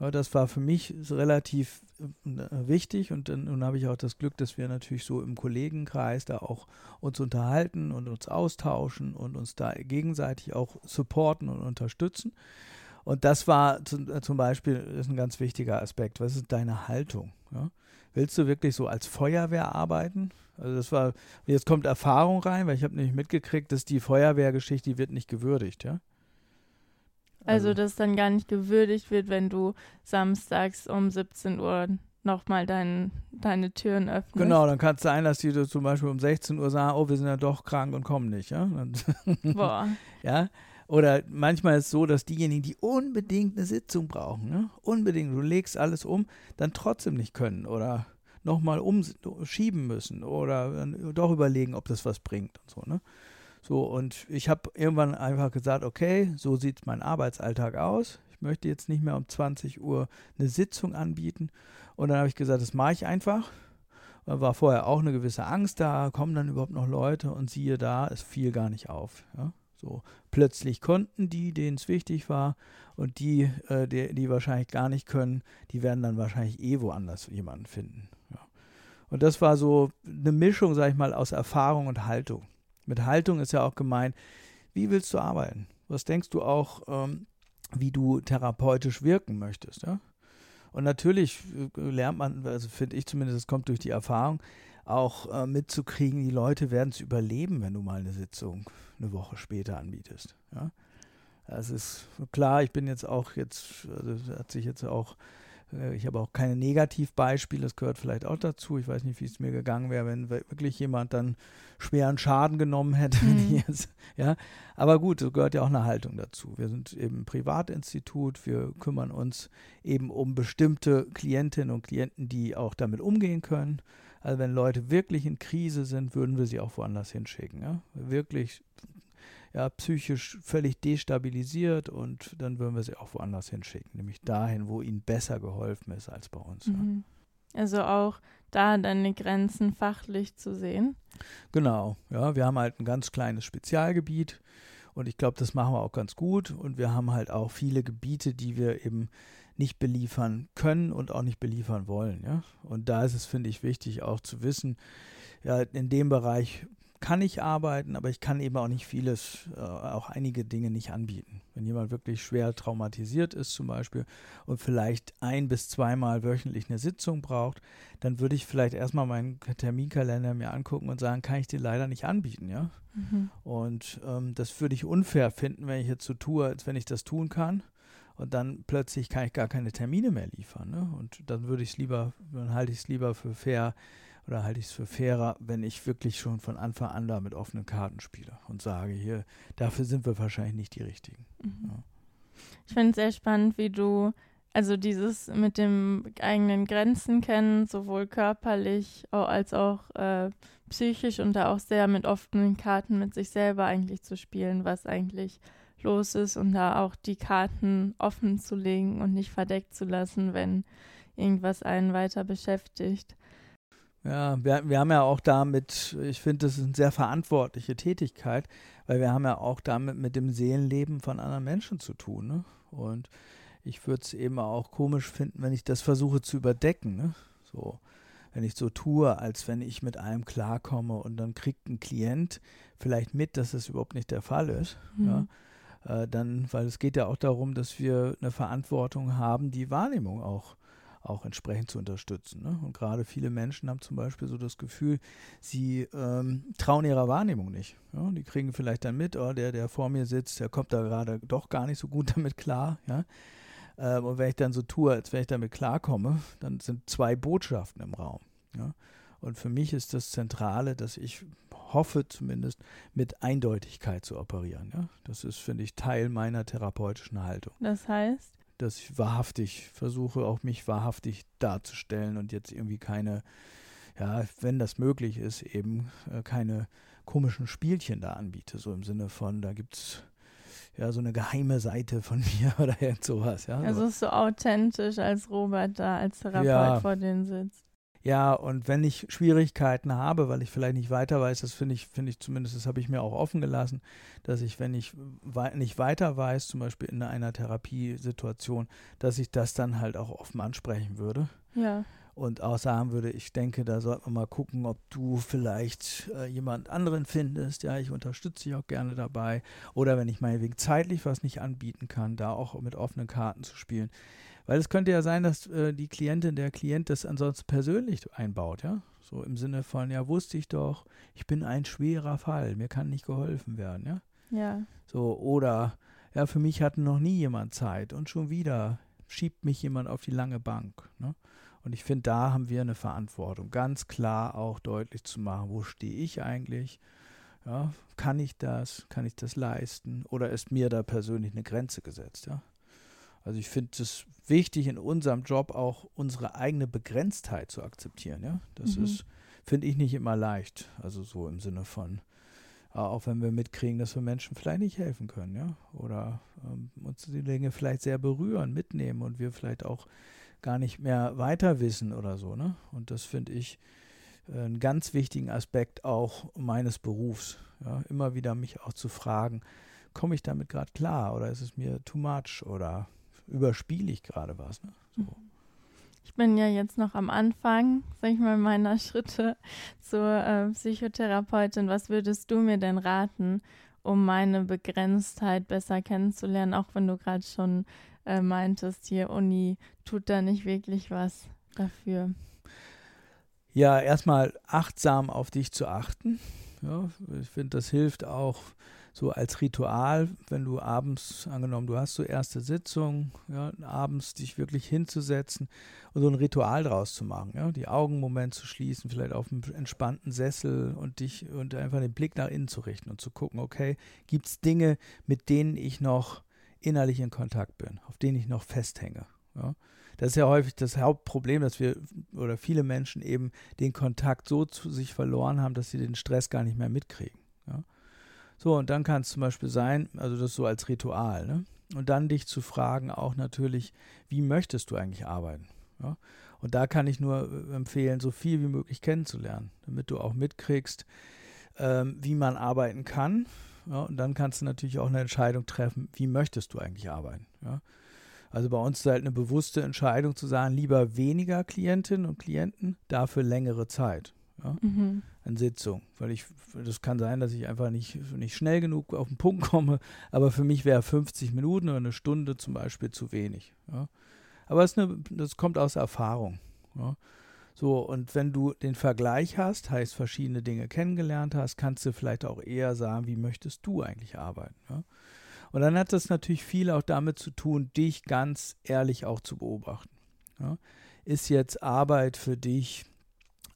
Das war für mich relativ äh, wichtig und dann, nun habe ich auch das Glück, dass wir natürlich so im Kollegenkreis da auch uns unterhalten und uns austauschen und uns da gegenseitig auch supporten und unterstützen. Und das war äh, zum Beispiel ist ein ganz wichtiger Aspekt. Was ist deine Haltung? Ja? Willst du wirklich so als Feuerwehr arbeiten? Also das war, jetzt kommt Erfahrung rein, weil ich habe nämlich mitgekriegt, dass die Feuerwehrgeschichte, die wird nicht gewürdigt, ja. Also, also dass dann gar nicht gewürdigt wird, wenn du samstags um 17 Uhr nochmal dein, deine Türen öffnest. Genau, dann kann es sein, dass die zum Beispiel um 16 Uhr sagen, oh, wir sind ja doch krank und kommen nicht, ja. Boah. ja, oder manchmal ist es so, dass diejenigen, die unbedingt eine Sitzung brauchen, ne? unbedingt, du legst alles um, dann trotzdem nicht können oder nochmal umschieben müssen oder doch überlegen, ob das was bringt und so. Ne? So, und ich habe irgendwann einfach gesagt, okay, so sieht mein Arbeitsalltag aus. Ich möchte jetzt nicht mehr um 20 Uhr eine Sitzung anbieten. Und dann habe ich gesagt, das mache ich einfach. Da war vorher auch eine gewisse Angst da, kommen dann überhaupt noch Leute und siehe da, es fiel gar nicht auf. Ja? So plötzlich konnten die, denen es wichtig war, und die, äh, die, die wahrscheinlich gar nicht können, die werden dann wahrscheinlich eh woanders jemanden finden. Ja. Und das war so eine Mischung, sag ich mal, aus Erfahrung und Haltung. Mit Haltung ist ja auch gemeint, wie willst du arbeiten? Was denkst du auch, ähm, wie du therapeutisch wirken möchtest? Ja? Und natürlich äh, lernt man, also finde ich zumindest, es kommt durch die Erfahrung, auch äh, mitzukriegen, die Leute werden es überleben, wenn du mal eine Sitzung eine Woche später anbietest. Ja? Das ist klar, ich bin jetzt auch jetzt, also hat sich jetzt auch ich habe auch keine Negativbeispiele, das gehört vielleicht auch dazu. Ich weiß nicht, wie es mir gegangen wäre, wenn wirklich jemand dann schweren Schaden genommen hätte. Mhm. Jetzt, ja, aber gut, so gehört ja auch eine Haltung dazu. Wir sind eben ein Privatinstitut, wir kümmern uns eben um bestimmte Klientinnen und Klienten, die auch damit umgehen können. Also wenn Leute wirklich in Krise sind, würden wir sie auch woanders hinschicken. Ja? Wirklich ja, psychisch völlig destabilisiert und dann würden wir sie auch woanders hinschicken, nämlich dahin, wo ihnen besser geholfen ist als bei uns. Mhm. Ja. Also auch da deine Grenzen fachlich zu sehen. Genau, ja, wir haben halt ein ganz kleines Spezialgebiet und ich glaube, das machen wir auch ganz gut und wir haben halt auch viele Gebiete, die wir eben nicht beliefern können und auch nicht beliefern wollen, ja. Und da ist es, finde ich, wichtig auch zu wissen, ja, in dem Bereich kann ich arbeiten, aber ich kann eben auch nicht vieles, äh, auch einige Dinge nicht anbieten. Wenn jemand wirklich schwer traumatisiert ist zum Beispiel und vielleicht ein bis zweimal wöchentlich eine Sitzung braucht, dann würde ich vielleicht erstmal meinen Terminkalender mir angucken und sagen, kann ich dir leider nicht anbieten, ja. Mhm. Und ähm, das würde ich unfair finden, wenn ich jetzt so tue, als wenn ich das tun kann. Und dann plötzlich kann ich gar keine Termine mehr liefern. Ne? Und dann würde ich es lieber, dann halte ich es lieber für fair, oder halte ich es für fairer, wenn ich wirklich schon von Anfang an da mit offenen Karten spiele und sage, hier, dafür sind wir wahrscheinlich nicht die Richtigen. Mhm. Ja. Ich finde es sehr spannend, wie du, also dieses mit dem eigenen Grenzen kennen, sowohl körperlich als auch äh, psychisch und da auch sehr mit offenen Karten mit sich selber eigentlich zu spielen, was eigentlich los ist und da auch die Karten offen zu legen und nicht verdeckt zu lassen, wenn irgendwas einen weiter beschäftigt. Ja, wir, wir haben ja auch damit, ich finde, das ist eine sehr verantwortliche Tätigkeit, weil wir haben ja auch damit mit dem Seelenleben von anderen Menschen zu tun. Ne? Und ich würde es eben auch komisch finden, wenn ich das versuche zu überdecken. Ne? So, wenn ich so tue, als wenn ich mit allem klarkomme und dann kriegt ein Klient vielleicht mit, dass das überhaupt nicht der Fall ist. Mhm. Ja? Äh, dann, weil es geht ja auch darum, dass wir eine Verantwortung haben, die Wahrnehmung auch auch entsprechend zu unterstützen. Ne? Und gerade viele Menschen haben zum Beispiel so das Gefühl, sie ähm, trauen ihrer Wahrnehmung nicht. Ja? Die kriegen vielleicht dann mit, oh, der, der vor mir sitzt, der kommt da gerade doch gar nicht so gut damit klar. Ja? Ähm, und wenn ich dann so tue, als wenn ich damit klarkomme, dann sind zwei Botschaften im Raum. Ja? Und für mich ist das Zentrale, dass ich hoffe zumindest, mit Eindeutigkeit zu operieren. Ja? Das ist, finde ich, Teil meiner therapeutischen Haltung. Das heißt? Dass ich wahrhaftig versuche, auch mich wahrhaftig darzustellen und jetzt irgendwie keine, ja, wenn das möglich ist, eben äh, keine komischen Spielchen da anbiete, so im Sinne von, da gibt es ja so eine geheime Seite von mir oder irgend sowas, ja. Also ist so authentisch, als Robert da als Therapeut ja. vor denen sitzt. Ja, und wenn ich Schwierigkeiten habe, weil ich vielleicht nicht weiter weiß, das finde ich, finde ich zumindest, das habe ich mir auch offen gelassen, dass ich, wenn ich wei nicht weiter weiß, zum Beispiel in einer Therapiesituation, dass ich das dann halt auch offen ansprechen würde. Ja. Und auch sagen würde, ich denke, da sollte man mal gucken, ob du vielleicht äh, jemand anderen findest. Ja, ich unterstütze dich auch gerne dabei. Oder wenn ich meinetwegen zeitlich was nicht anbieten kann, da auch mit offenen Karten zu spielen. Weil es könnte ja sein, dass äh, die Klientin, der Klient das ansonsten persönlich einbaut, ja. So im Sinne von, ja, wusste ich doch, ich bin ein schwerer Fall, mir kann nicht geholfen werden, ja. Ja. So, oder ja, für mich hat noch nie jemand Zeit und schon wieder schiebt mich jemand auf die lange Bank. Ne? Und ich finde, da haben wir eine Verantwortung, ganz klar auch deutlich zu machen, wo stehe ich eigentlich? Ja, kann ich das? Kann ich das leisten? Oder ist mir da persönlich eine Grenze gesetzt? Ja? Also ich finde es wichtig, in unserem Job auch unsere eigene Begrenztheit zu akzeptieren. Ja, das mhm. ist, finde ich, nicht immer leicht. Also so im Sinne von, äh, auch wenn wir mitkriegen, dass wir Menschen vielleicht nicht helfen können, ja, oder ähm, uns die Dinge vielleicht sehr berühren, mitnehmen und wir vielleicht auch gar nicht mehr weiter wissen oder so. Ne? Und das finde ich äh, einen ganz wichtigen Aspekt auch meines Berufs. Ja? Immer wieder mich auch zu fragen, komme ich damit gerade klar oder ist es mir too much oder überspiele ich gerade was. Ne? So. Ich bin ja jetzt noch am Anfang, sag ich mal, meiner Schritte zur äh, Psychotherapeutin. Was würdest du mir denn raten, um meine Begrenztheit besser kennenzulernen, auch wenn du gerade schon äh, meintest, hier Uni tut da nicht wirklich was dafür? Ja, erstmal achtsam auf dich zu achten. Ja, ich finde, das hilft auch so als Ritual, wenn du abends, angenommen, du hast so erste Sitzung, ja, abends dich wirklich hinzusetzen und so ein Ritual draus zu machen, ja, die Augen einen Moment zu schließen, vielleicht auf einem entspannten Sessel und dich und einfach den Blick nach innen zu richten und zu gucken, okay, gibt es Dinge, mit denen ich noch innerlich in Kontakt bin, auf denen ich noch festhänge. Ja. Das ist ja häufig das Hauptproblem, dass wir oder viele Menschen eben den Kontakt so zu sich verloren haben, dass sie den Stress gar nicht mehr mitkriegen. Ja. So, und dann kann es zum Beispiel sein, also das so als Ritual, ne? Und dann dich zu fragen, auch natürlich, wie möchtest du eigentlich arbeiten? Ja? Und da kann ich nur äh, empfehlen, so viel wie möglich kennenzulernen, damit du auch mitkriegst, ähm, wie man arbeiten kann. Ja? Und dann kannst du natürlich auch eine Entscheidung treffen, wie möchtest du eigentlich arbeiten? Ja? Also bei uns ist halt eine bewusste Entscheidung zu sagen, lieber weniger Klientinnen und Klienten, dafür längere Zeit ja, mhm. an Sitzungen. Weil ich, das kann sein, dass ich einfach nicht, nicht schnell genug auf den Punkt komme, aber für mich wäre 50 Minuten oder eine Stunde zum Beispiel zu wenig. Ja. Aber das, eine, das kommt aus Erfahrung. Ja. So, und wenn du den Vergleich hast, heißt verschiedene Dinge kennengelernt hast, kannst du vielleicht auch eher sagen, wie möchtest du eigentlich arbeiten. Ja? Und dann hat das natürlich viel auch damit zu tun, dich ganz ehrlich auch zu beobachten. Ist jetzt Arbeit für dich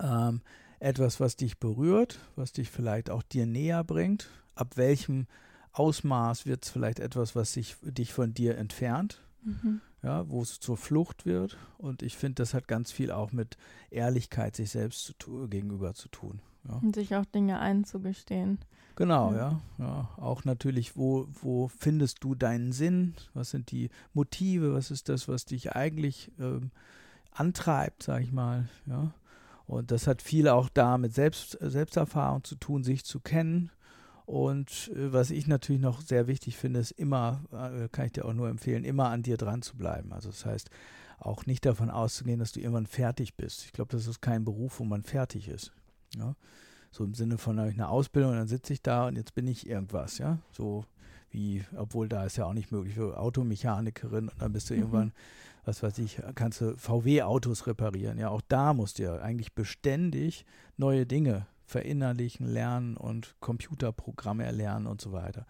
ähm, etwas, was dich berührt, was dich vielleicht auch dir näher bringt? Ab welchem Ausmaß wird es vielleicht etwas, was sich, dich von dir entfernt? Mhm. Ja, wo es zur Flucht wird. Und ich finde, das hat ganz viel auch mit Ehrlichkeit sich selbst zu gegenüber zu tun. Ja. Und sich auch Dinge einzugestehen. Genau, ja. ja. ja. Auch natürlich, wo, wo findest du deinen Sinn? Was sind die Motive? Was ist das, was dich eigentlich ähm, antreibt, sag ich mal, ja. Und das hat viel auch da mit Selbst, Selbsterfahrung zu tun, sich zu kennen. Und äh, was ich natürlich noch sehr wichtig finde, ist immer, äh, kann ich dir auch nur empfehlen, immer an dir dran zu bleiben. Also das heißt, auch nicht davon auszugehen, dass du irgendwann fertig bist. Ich glaube, das ist kein Beruf, wo man fertig ist. Ja? So im Sinne von eine Ausbildung, und dann sitze ich da und jetzt bin ich irgendwas, ja. So wie, obwohl da ist ja auch nicht möglich für Automechanikerin und dann bist du mhm. irgendwann was weiß ich, kannst du VW-Autos reparieren. Ja, auch da musst du ja eigentlich beständig neue Dinge verinnerlichen, lernen und Computerprogramme erlernen und so weiter.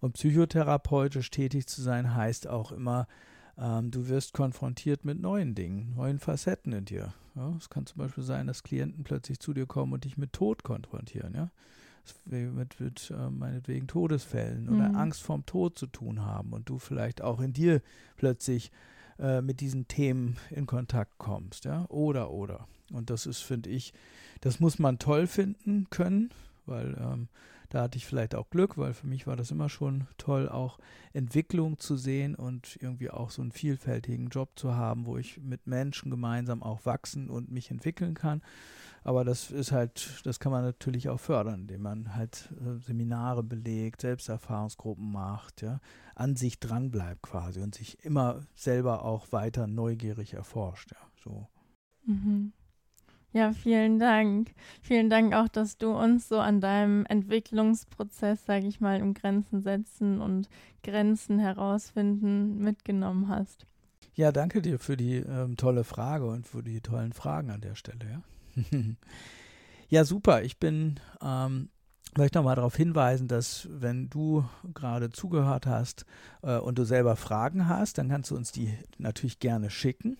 Und psychotherapeutisch tätig zu sein heißt auch immer, ähm, du wirst konfrontiert mit neuen Dingen, neuen Facetten in dir. Ja, es kann zum Beispiel sein, dass Klienten plötzlich zu dir kommen und dich mit Tod konfrontieren. Ja? mit, mit äh, meinetwegen Todesfällen oder mhm. Angst vorm Tod zu tun haben und du vielleicht auch in dir plötzlich äh, mit diesen Themen in Kontakt kommst, ja, oder, oder. Und das ist, finde ich, das muss man toll finden können, weil ähm, da hatte ich vielleicht auch Glück, weil für mich war das immer schon toll, auch Entwicklung zu sehen und irgendwie auch so einen vielfältigen Job zu haben, wo ich mit Menschen gemeinsam auch wachsen und mich entwickeln kann. Aber das ist halt, das kann man natürlich auch fördern, indem man halt äh, Seminare belegt, Selbsterfahrungsgruppen macht, ja, an sich dran bleibt quasi und sich immer selber auch weiter neugierig erforscht, ja, so. Mhm. Ja, vielen Dank. Vielen Dank auch, dass du uns so an deinem Entwicklungsprozess, sage ich mal, im Grenzen setzen und Grenzen herausfinden mitgenommen hast. Ja, danke dir für die ähm, tolle Frage und für die tollen Fragen an der Stelle, ja. ja, super. Ich bin ähm, vielleicht nochmal darauf hinweisen, dass wenn du gerade zugehört hast äh, und du selber Fragen hast, dann kannst du uns die natürlich gerne schicken.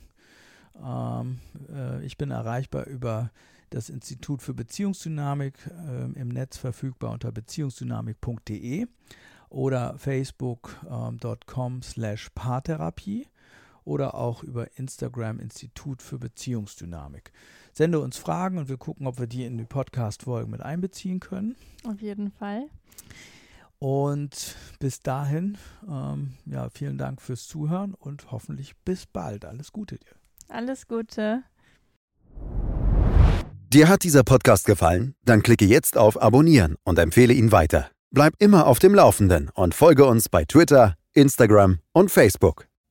Ähm, äh, ich bin erreichbar über das Institut für Beziehungsdynamik äh, im Netz verfügbar unter beziehungsdynamik.de oder facebook.com ähm, slash paartherapie oder auch über Instagram Institut für Beziehungsdynamik. Sende uns Fragen und wir gucken, ob wir die in die Podcast-Folgen mit einbeziehen können. Auf jeden Fall. Und bis dahin, ähm, ja, vielen Dank fürs Zuhören und hoffentlich bis bald. Alles Gute dir. Alles Gute. Dir hat dieser Podcast gefallen? Dann klicke jetzt auf Abonnieren und empfehle ihn weiter. Bleib immer auf dem Laufenden und folge uns bei Twitter, Instagram und Facebook.